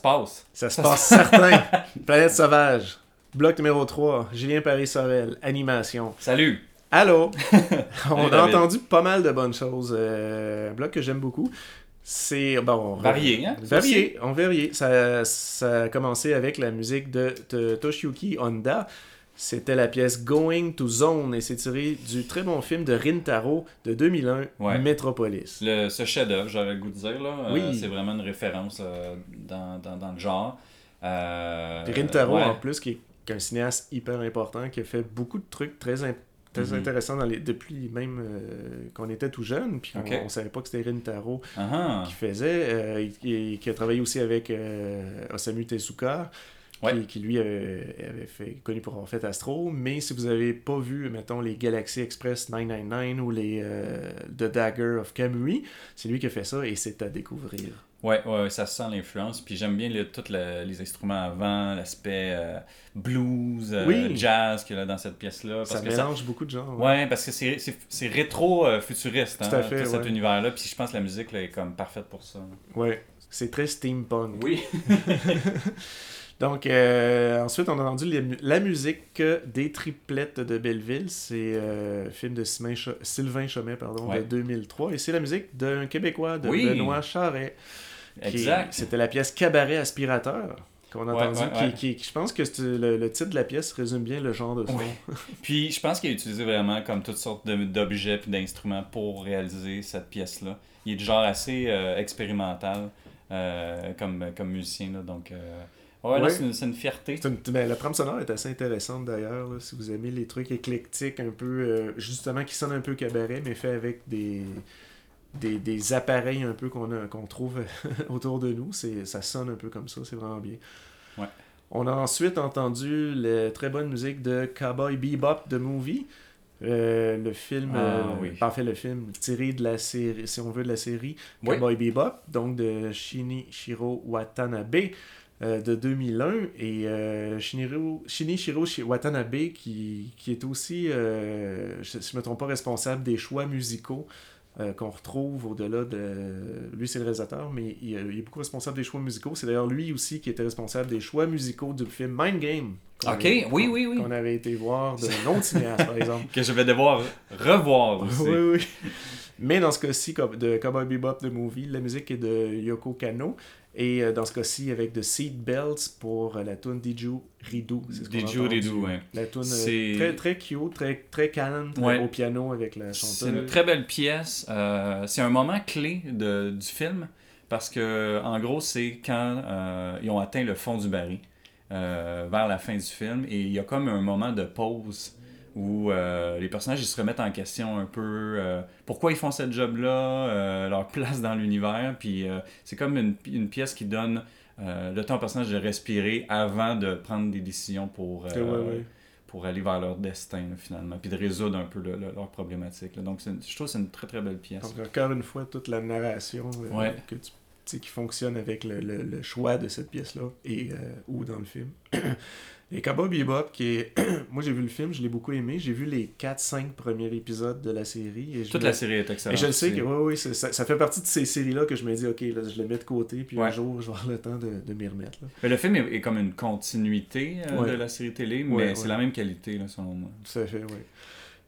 Se passe. Ça se passe certain. Planète sauvage. Bloc numéro 3. Julien Paris-Sorel. Animation. Salut! Allô? On a entendu pas mal de bonnes choses. Euh, un bloc que j'aime beaucoup. C'est. Bon. Varié, hein? Varié. On varié. Ça, ça a commencé avec la musique de, de Toshiyuki Honda. C'était la pièce Going to Zone et c'est tiré du très bon film de Rintaro de 2001, Ouais. Metropolis. Le, ce chef-d'œuvre, j'aurais le goût de dire, là, euh, c'est vraiment une référence euh, dans, dans, dans le genre. Euh, Puis Rintaro, ouais. en plus, qui est un cinéaste hyper important, qui a fait beaucoup de trucs très, Mhm. intéressants dans les... depuis même euh, qu'on était tout jeune, puis on, Ok. on savait pas que c'était Rintaro Ah. qui faisait, euh, et, et qui a travaillé aussi avec euh, Osamu Tezuka, qui, qui, lui euh, avait fait, connu pour avoir fait Astro, mais si vous avez pas vu, mettons, les Galaxy Express 999 ou les euh, The Dagger of Kamui, c'est lui qui a fait ça, et c'est à découvrir. Ouais, ouais, ça sent l'influence. Puis j'aime bien tous les instruments avant, l'aspect euh, blues, euh, Oui. jazz qu'il y a dans cette pièce-là. Ça que mélange beaucoup de genres, ouais. Ouais, parce que c'est- rétro-futuriste, Tout à fait, cet ouais. univers-là. Puis je pense que la musique là, est comme parfaite pour ça. Ouais, c'est très steampunk. Oui. Donc, euh, ensuite, on a entendu les la musique des triplettes de Belleville. C'est euh, un film de Sylvain Cho- Sylvain Chomet pardon, Ouais. de 2003. Et c'est la musique d'un Québécois, de Oui. Benoît Charret. qui- Exact. C'était la pièce Cabaret Aspirateur qu'on a Ouais, entendu. ouais, qui- ouais. Qui, qui- je pense que le, le titre de la pièce résume bien le genre de son. Puis je pense qu'il a utilisé vraiment comme toutes sortes d'objets puis d'instruments pour réaliser cette pièce-là. Il est du genre assez euh, expérimental euh, comme, comme musicien. Là, donc euh, Ouais, là, c'est une, fierté. Une- ben, la trame sonore est assez intéressante d'ailleurs, si vous aimez les trucs éclectiques, un peu, euh, justement, qui sonnent un peu cabaret, mais fait avec des, des, des appareils un peu qu'on trouve autour de nous. Ça sonne un peu comme ça, c'est vraiment bien. Ouais. On a ensuite entendu la très bonne musique de Cowboy Bebop The Movie. Euh, le film, Ah, euh, oui. en fait le film tiré de la série, si on veut, de la série Oui. Cowboy Bebop, donc de Shinichiro Watanabe euh, de 2001 et euh, Shinichiro Shi- Watanabe qui, qui est aussi, euh, je ne me trompe pas, responsable des choix musicaux euh, qu'on retrouve au-delà de... Lui, c'est le réalisateur, mais il, il est beaucoup responsable des choix musicaux. C'est d'ailleurs lui aussi qui était responsable des choix musicaux du film Mind Game. Ok, avait- oui, oui, oui. Qu'on avait été voir de non cinéaste, par exemple. que je vais devoir revoir aussi. Oui, oui. Mais dans ce cas-ci, comme- de Cowboy Bebop, The Movie, la musique est de Yoko Kano. Et euh, dans ce cas-ci, avec de Seatbelts pour euh, la tune Diju Ridu. Diju. Ridu, ouais. La tune euh, très, très cute, très, très calme, très Ouais. au piano avec la chanteuse. C'est une très belle pièce. C'est un moment clé de, du film parce que, en gros, c'est quand ils ont atteint le fond du baril vers la fin du film et il y a comme un moment de pause où euh, les personnages ils se remettent en question un peu euh, pourquoi ils font cette job-là, euh, leur place dans l'univers. Puis c'est comme une, une pièce qui donne le temps aux personnages de respirer avant de prendre des décisions pour. Ouais, ouais. pour aller vers leur destin là, finalement, puis de résoudre un peu le- le- leurs problématiques. là. Donc je trouve que c'est une très très belle pièce. Donc, encore une fois, toute la narration Ouais. que tu, qui fonctionne avec le, le- choix de cette pièce-là et ou dans le film. Et Cowboy Bebop, qui est... Moi, j'ai vu le film, je l'ai beaucoup aimé. J'ai vu les 4-5 premiers épisodes de la série. Et je Toute me- la série est excellente Et je le sais que oui, oui, c'est- ça, ça fait partie de ces séries-là que je me dis, OK, là, je le mets de côté, puis un jour, je vais avoir le temps de, de m'y remettre. là. Mais le film est, est comme une continuité euh, Ouais. de la série télé, mais Ouais, c'est la même qualité là, selon moi. Tout à fait, oui.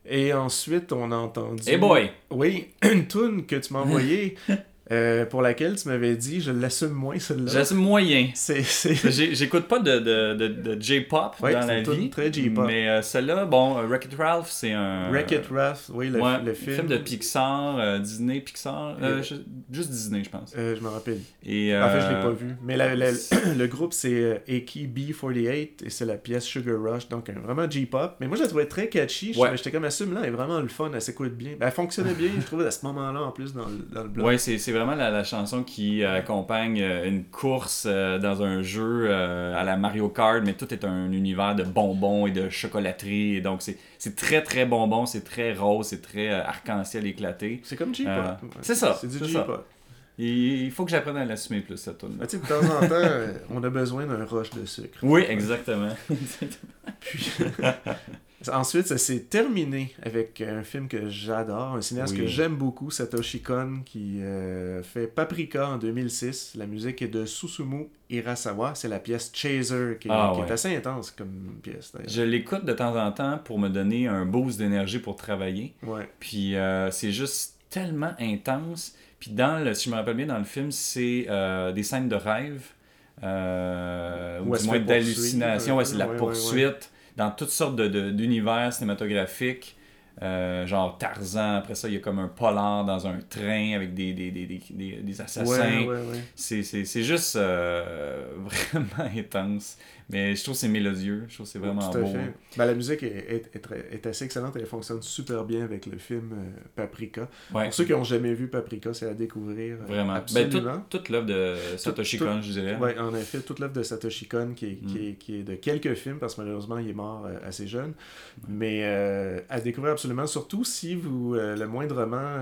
Et ensuite, on a entendu... Hey boy! Oui, une tune que tu m'as envoyée, euh, pour laquelle tu m'avais dit, je l'assume moins, celle-là. J'assume moyen. C'est, J'écoute pas de, de, de, de J-pop Ouais, dans c'est la vie. très J-pop. Mais euh, celle-là, bon, euh, Wreck-It Ralph, c'est un. Wreck-It Ralph, oui, le, Ouais, le film. de Pixar, euh, Disney, Pixar. je- juste Disney, je pense. Je me rappelle. Et, En fait, je l'ai pas vu. Mais la- la- le groupe, c'est Aki B48 et c'est la pièce Sugar Rush, donc vraiment J-pop. Mais moi, je la trouvais très catchy. Ouais. J'étais comme assume là, elle est vraiment le fun, elle s'écoute bien. Ben, elle fonctionnait bien, je trouvais, à ce moment-là, en plus, dans le, dans le blog. Ouais, c'est c'est vraiment la, la chanson qui euh, accompagne euh, une course euh, dans un jeu à la Mario Kart, mais tout est un univers de bonbons et de chocolaterie. Et donc, c'est très, très bonbon, c'est très rose, c'est très arc-en-ciel éclaté. C'est comme J-pop. Euh, Ouais. c'est ça. C'est du. J-pop. Il faut que j'apprenne à l'assumer plus, cette tune tu sais, de temps en temps, on a besoin d'un rush de sucre. Oui, exactement. Puis, ensuite, ça s'est terminé avec un film que j'adore, un cinéaste Oui. que j'aime beaucoup, Satoshi Kon, qui euh, fait Paprika en 2006. La musique est de Susumu Hirasawa. C'est la pièce Chaser, qui est, Ah, qui est ouais. assez intense comme pièce. Je l'écoute de temps en temps pour me donner un boost d'énergie pour travailler. Ouais. Puis euh, c'est juste tellement intense. Puis dans le, si je me rappelle bien, dans le film, c'est euh, des scènes de rêve. ou du moins d'hallucination. Ouais, c'est de la poursuite. Dans toutes sortes de- de- d'univers cinématographiques. Euh, genre Tarzan, après ça, il y a comme un polar dans un train avec des, des, des, des, des- des assassins. Ouais, ouais, ouais. C'est juste euh, vraiment intense. Mais je trouve que c'est mélodieux. Je trouve que c'est vraiment Tout à beau. fait. Ben, la musique est, est- est est assez excellente. Elle fonctionne super bien avec le film euh, Paprika. Ouais. Pour ceux qui n'ont jamais vu Paprika, c'est à découvrir. euh, Vraiment. Ben, Absolument. toute, toute l'œuvre de Satoshi Tout- Kon, je dirais. Oui, en effet, toute l'œuvre de Satoshi Kon, qui est, qui, Mm. est, qui est de quelques films, parce que malheureusement, il est mort euh, assez jeune. Mais euh, à découvrir absolument, surtout si vous, le moindrement,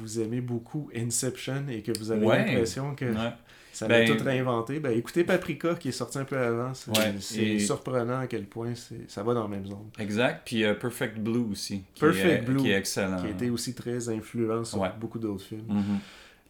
vous aimez beaucoup Inception et que vous avez Ouais. l'impression que Ouais. Ça Ben- va tout réinventé, ben écoutez Paprika, qui est sorti un peu avant. C'est Ouais, c'est et- surprenant à quel point ça va dans la même zone. Exact. Puis euh, Perfect Blue aussi. Qui Perfect est, Blue, Qui est excellent. qui a été aussi très influent sur Ouais. beaucoup d'autres films. Mhm.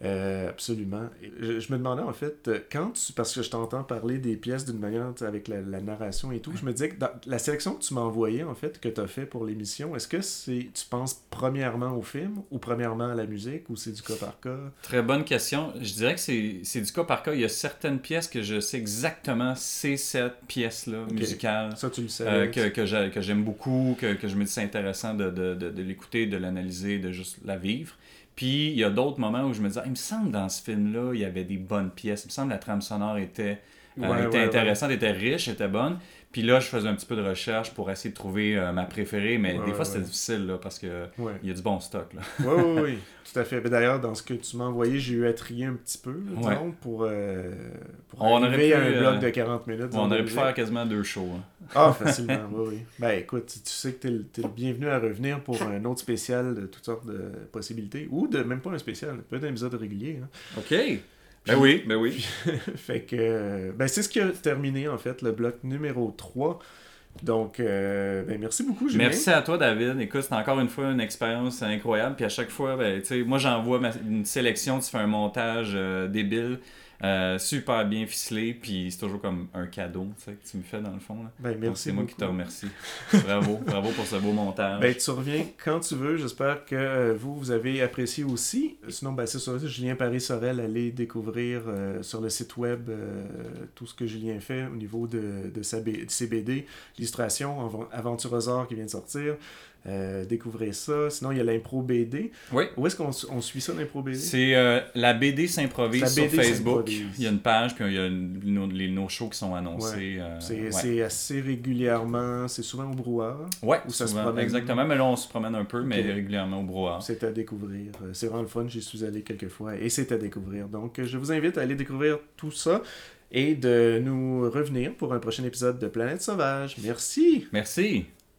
Euh, absolument. Je, je me demandais en fait, euh, quand tu, parce que je t'entends parler des pièces d'une manière avec la, la narration et tout, je me disais que dans la sélection que tu m'as envoyée en fait, que tu as fait pour l'émission, est-ce que c'est tu penses premièrement au film ou premièrement à la musique ou c'est du cas par cas? Très bonne question. Je dirais que c'est du cas par cas. Il y a certaines pièces que je sais exactement c'est cette pièce-là musicale. Ça, tu le sais. euh, que que j'ai- que j'aime beaucoup, que, que je me dis c'est intéressant de, de, de, de l'écouter, de l'analyser, de juste la vivre. Puis il y a d'autres moments où je me dis, Ah, il me semble dans ce film-là, il y avait des bonnes pièces. Il me semble que la trame sonore était, Euh, Ouais, était ouais, intéressante, était riche, était bonne. Puis là, je faisais un petit peu de recherche pour essayer de trouver euh, ma préférée, mais Ouais, des fois, c'était ouais. difficile là, parce que Ouais. il y a du bon stock. Là. Oui, oui, oui, tout à fait. Ben, D'ailleurs, dans ce que tu m'as envoyé, j'ai eu à trier un petit peu, disons, pour, euh, pour On aurait arriver pu, à un euh, bloc de 40 minutes. on aurait pu faire quasiment deux shows. hein. Ah, facilement, oui, oui. Ben écoute, tu sais que le, t'es le bienvenu à revenir pour un autre spécial de toutes sortes de possibilités. Ou de même pas un spécial, peut-être un épisode régulier. hein. OK. Ben oui, ben oui. fait que, ben c'est ce qui a terminé en fait le bloc numéro 3. Donc, euh, ben merci beaucoup, Julien. Merci à toi, David. Écoute, c'est encore une fois une expérience incroyable. Puis à chaque fois, ben, tu sais, moi, j'envoie ma- une sélection, tu fais un montage euh, débile, euh, super bien ficelé. Puis c'est toujours comme un cadeau tu sais, que tu me fais dans le fond. Là. Ben, merci C'est moi qui te remercie. bravo, bravo pour ce beau montage. Ben, tu reviens quand tu veux. J'espère que euh, vous, vous avez apprécié aussi. Sinon, ben, c'est ça. Julien Paris-Sorel, allez découvrir euh, sur le site web euh, tout ce que Julien fait au niveau de, de, sa B- de ses BD, l'illustration, Aven- Aventurosaure qui vient de sortir. Euh, découvrez ça. Sinon, il y a l'impro BD. Oui. Où est-ce qu'on on suit ça, l'impro BD C'est euh, la BD s'improvise sur BD Facebook. Il y a une page, puis il y a nos, les, nos shows qui sont annoncés. Ouais. euh, c'est ouais. c'est assez régulièrement. C'est souvent au brouhaha. Ouais, où ça se souvent, promène? exactement. Mais là, on se promène un peu, mais régulièrement au brouhaha. C'est à découvrir. Euh, C'est vraiment le fun. J'y suis allé quelques fois et c'est à découvrir. Donc, je vous invite à aller découvrir tout ça et de nous revenir pour un prochain épisode de Planète Sauvage. Merci. Merci.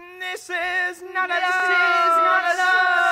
This is none of this is none of